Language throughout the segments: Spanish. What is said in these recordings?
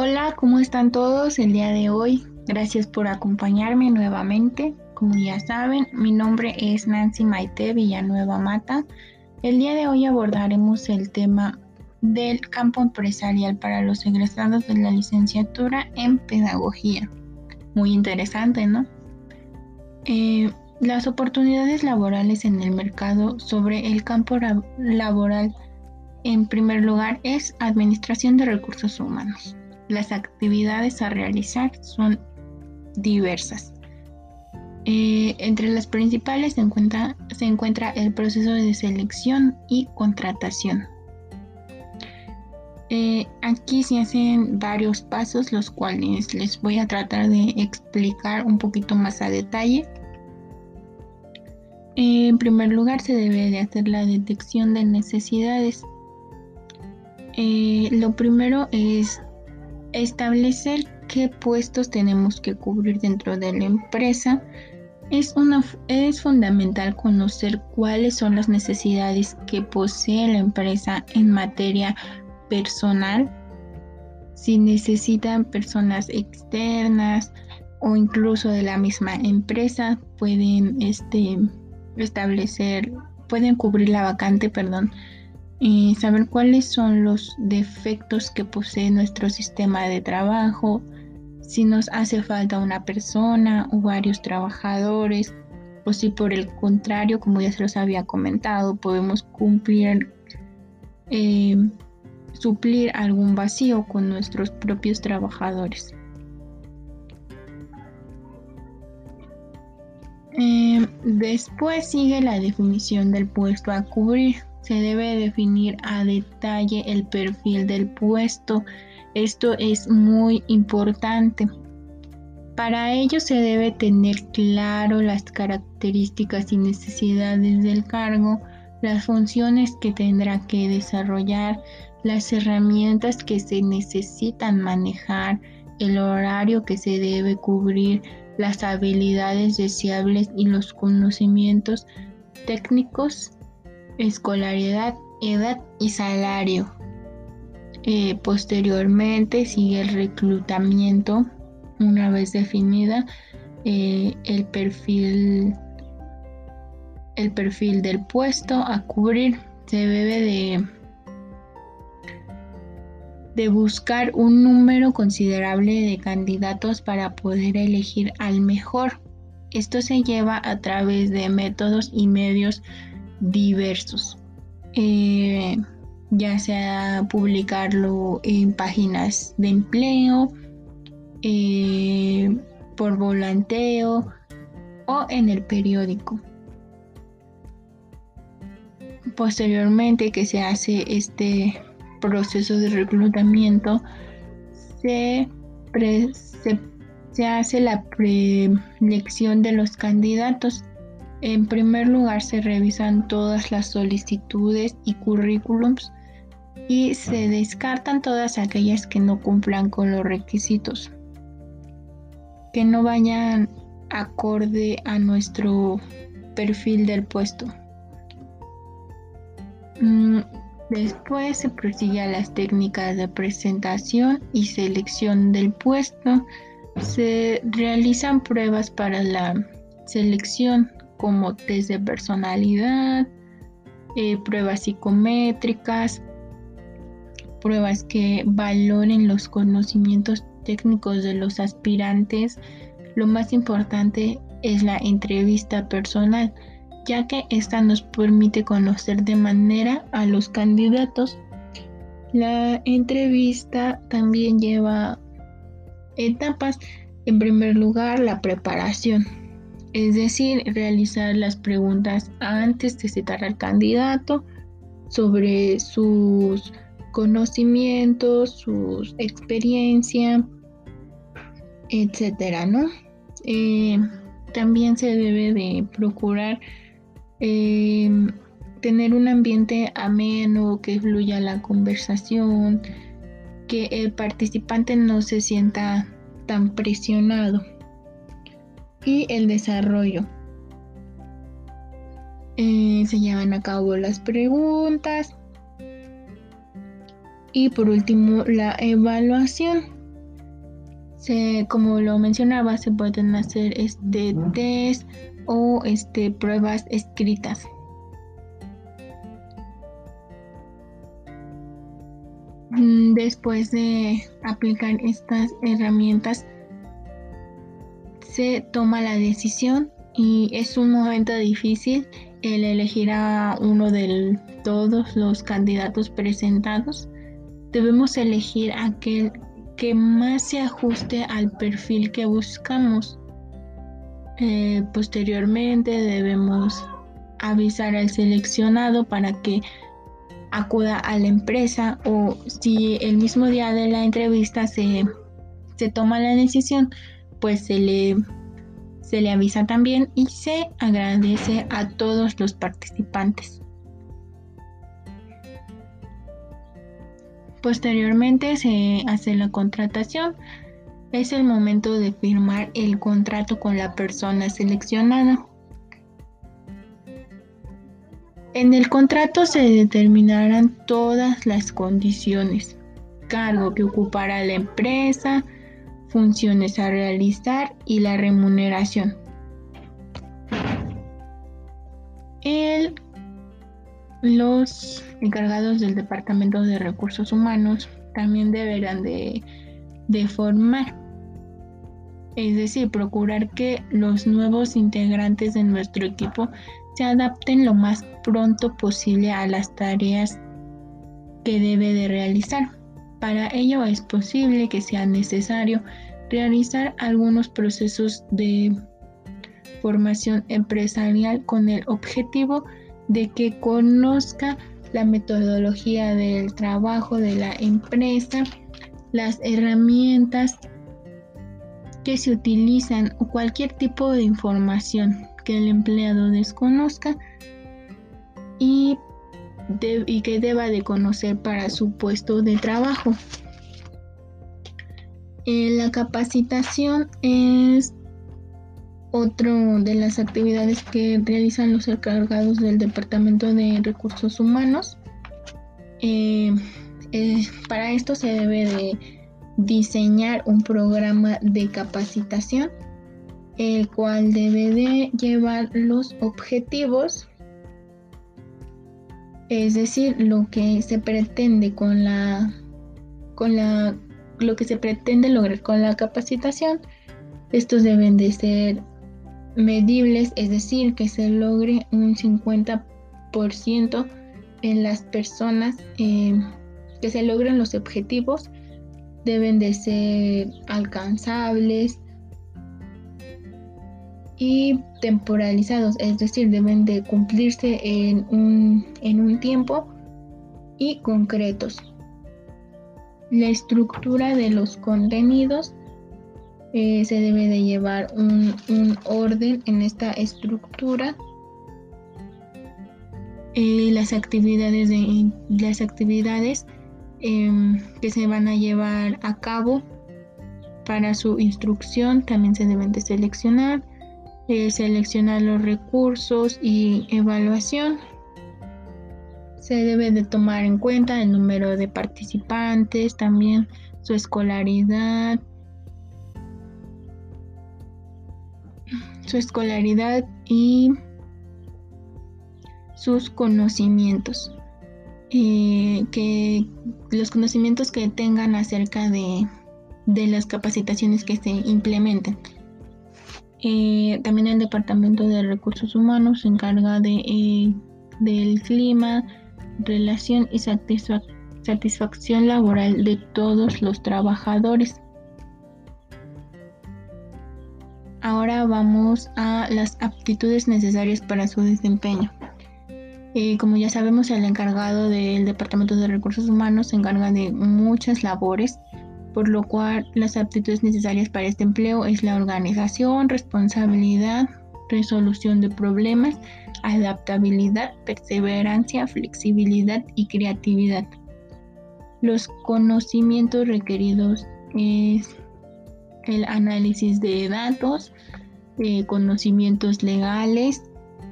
Hola, ¿cómo están todos el día de hoy? Gracias por acompañarme nuevamente. Como ya saben, mi nombre es Nancy Maite Villanueva Mata. El día de hoy abordaremos el tema del campo empresarial para los egresados de la licenciatura en pedagogía. Muy interesante, ¿no? Eh, las oportunidades laborales en el mercado sobre el campo laboral, en primer lugar, es administración de recursos humanos. Las actividades a realizar son diversas. Eh, entre las principales se encuentra, se encuentra el proceso de selección y contratación. Eh, aquí se hacen varios pasos, los cuales les voy a tratar de explicar un poquito más a detalle. En primer lugar, se debe de hacer la detección de necesidades. Eh, lo primero es establecer qué puestos tenemos que cubrir dentro de la empresa. Es, una, es fundamental conocer cuáles son las necesidades que posee la empresa en materia personal, si necesitan personas externas o incluso de la misma empresa, pueden este, establecer, pueden cubrir la vacante, perdón, saber cuáles son los defectos que posee nuestro sistema de trabajo, si nos hace falta una persona o varios trabajadores, o si por el contrario, como ya se los había comentado, podemos cumplir eh, suplir algún vacío con nuestros propios trabajadores. Eh, después sigue la definición del puesto a cubrir. Se debe definir a detalle el perfil del puesto. Esto es muy importante. Para ello se debe tener claro las características y necesidades del cargo, las funciones que tendrá que desarrollar, las herramientas que se necesitan manejar, el horario que se debe cubrir, las habilidades deseables y los conocimientos técnicos, escolaridad, edad y salario. Eh, posteriormente sigue el reclutamiento, una vez definida eh, el perfil el perfil del puesto a cubrir se debe de de buscar un número considerable de candidatos para poder elegir al mejor. Esto se lleva a través de métodos y medios diversos, eh, ya sea publicarlo en páginas de empleo, eh, por volanteo o en el periódico. Posteriormente que se hace este proceso de reclutamiento se, se, hace la preelección de los candidatos. En primer lugar se revisan todas las solicitudes y currículums y se descartan todas aquellas que no cumplan con los requisitos, que no vayan acorde a nuestro perfil del puesto. Mm, Después se prosigue a las técnicas de presentación y selección del puesto. Se realizan pruebas para la selección como test de personalidad, eh, pruebas psicométricas, pruebas que valoren los conocimientos técnicos de los aspirantes. Lo más importante es la entrevista personal ya que esta nos permite conocer de manera a los candidatos. La entrevista también lleva etapas. En primer lugar, la preparación, es decir, realizar las preguntas antes de citar al candidato sobre sus conocimientos, su experiencia, etcétera, ¿no? Eh, también se debe de procurar Em, tener un ambiente ameno, que fluya la conversación, que el participante no se sienta tan presionado. Y el desarrollo. Eh, se llevan a cabo las preguntas. Y por último, la evaluación. Se, como lo mencionaba, se pueden hacer este test o este pruebas escritas. Mm, después de aplicar estas herramientas, se toma la decisión y es un momento difícil el elegir a uno de todos los candidatos presentados. Debemos elegir aquel que más se ajuste al perfil que buscamos. Eh, posteriormente debemos avisar al seleccionado para que acuda a la empresa o si el mismo día de la entrevista se, se toma la decisión, pues se le, se le avisa también y se agradece a todos los participantes. Posteriormente se hace la contratación. Es el momento de firmar el contrato con la persona seleccionada. En el contrato se determinarán todas las condiciones, cargo que ocupará la empresa, funciones a realizar y la remuneración. los encargados del Departamento de Recursos Humanos también deberán de, de formar, es decir, procurar que los nuevos integrantes de nuestro equipo se adapten lo más pronto posible a las tareas que debe de realizar. Para ello es posible que sea necesario realizar algunos procesos de formación empresarial con el objetivo de que conozca la metodología del trabajo de la empresa, las herramientas que se utilizan o cualquier tipo de información que el empleado desconozca y, y que deba de conocer para su puesto de trabajo. Eh, la capacitación es otro de las actividades que realizan los encargados del Departamento de Recursos Humanos. Eh, eh, para esto se debe de diseñar un programa de capacitación el cual debe de llevar los objetivos, es decir, lo que se pretende con la, con la, lo que se pretende lograr con la capacitación. Estos deben de ser medibles, es decir, que se logre un 50% en las personas, eh, que se logren los objetivos, deben de ser alcanzables, y temporalizados, es decir, deben de cumplirse en un, en un tiempo y concretos. La estructura de los contenidos eh, se debe de llevar un, orden en esta estructura. Eh, las actividades, de, las actividades em, que se van a llevar a cabo para su instrucción también se deben de seleccionar eh, seleccionar los recursos y evaluación. Se debe de tomar en cuenta el número de participantes, también su escolaridad, su escolaridad y sus conocimientos. Eh, que los conocimientos que tengan acerca de, de las capacitaciones que se implementen. Eh, también el Departamento de Recursos Humanos se encarga de, eh, del clima, relación y satisfacción laboral de todos los trabajadores. Ahora vamos a las aptitudes necesarias para su desempeño. Eh, como ya sabemos, el encargado del Departamento de Recursos Humanos se encarga de muchas labores por lo cual las aptitudes necesarias para este empleo es la organización, responsabilidad, resolución de problemas, adaptabilidad, perseverancia, flexibilidad y creatividad. Los conocimientos requeridos es el análisis de datos, eh, conocimientos legales,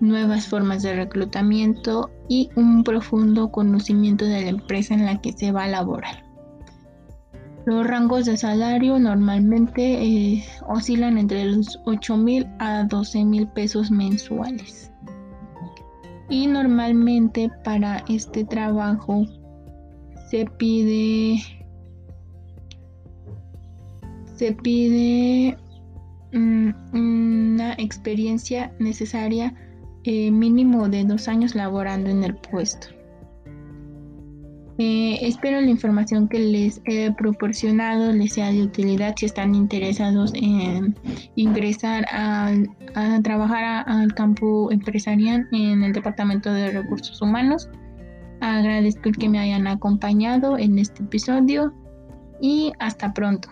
nuevas formas de reclutamiento y un profundo conocimiento de la empresa en la que se va a laborar. Los rangos de salario normalmente eh, oscilan entre los 8 mil a 12 mil pesos mensuales. Y normalmente para este trabajo se pide se pide mm, una experiencia necesaria eh, mínimo de dos años laborando en el puesto. Eh, espero la información que les he proporcionado les sea de utilidad si están interesados en ingresar a, trabajar al campo empresarial en el Departamento de Recursos Humanos. Agradezco que me hayan acompañado en este episodio y hasta pronto.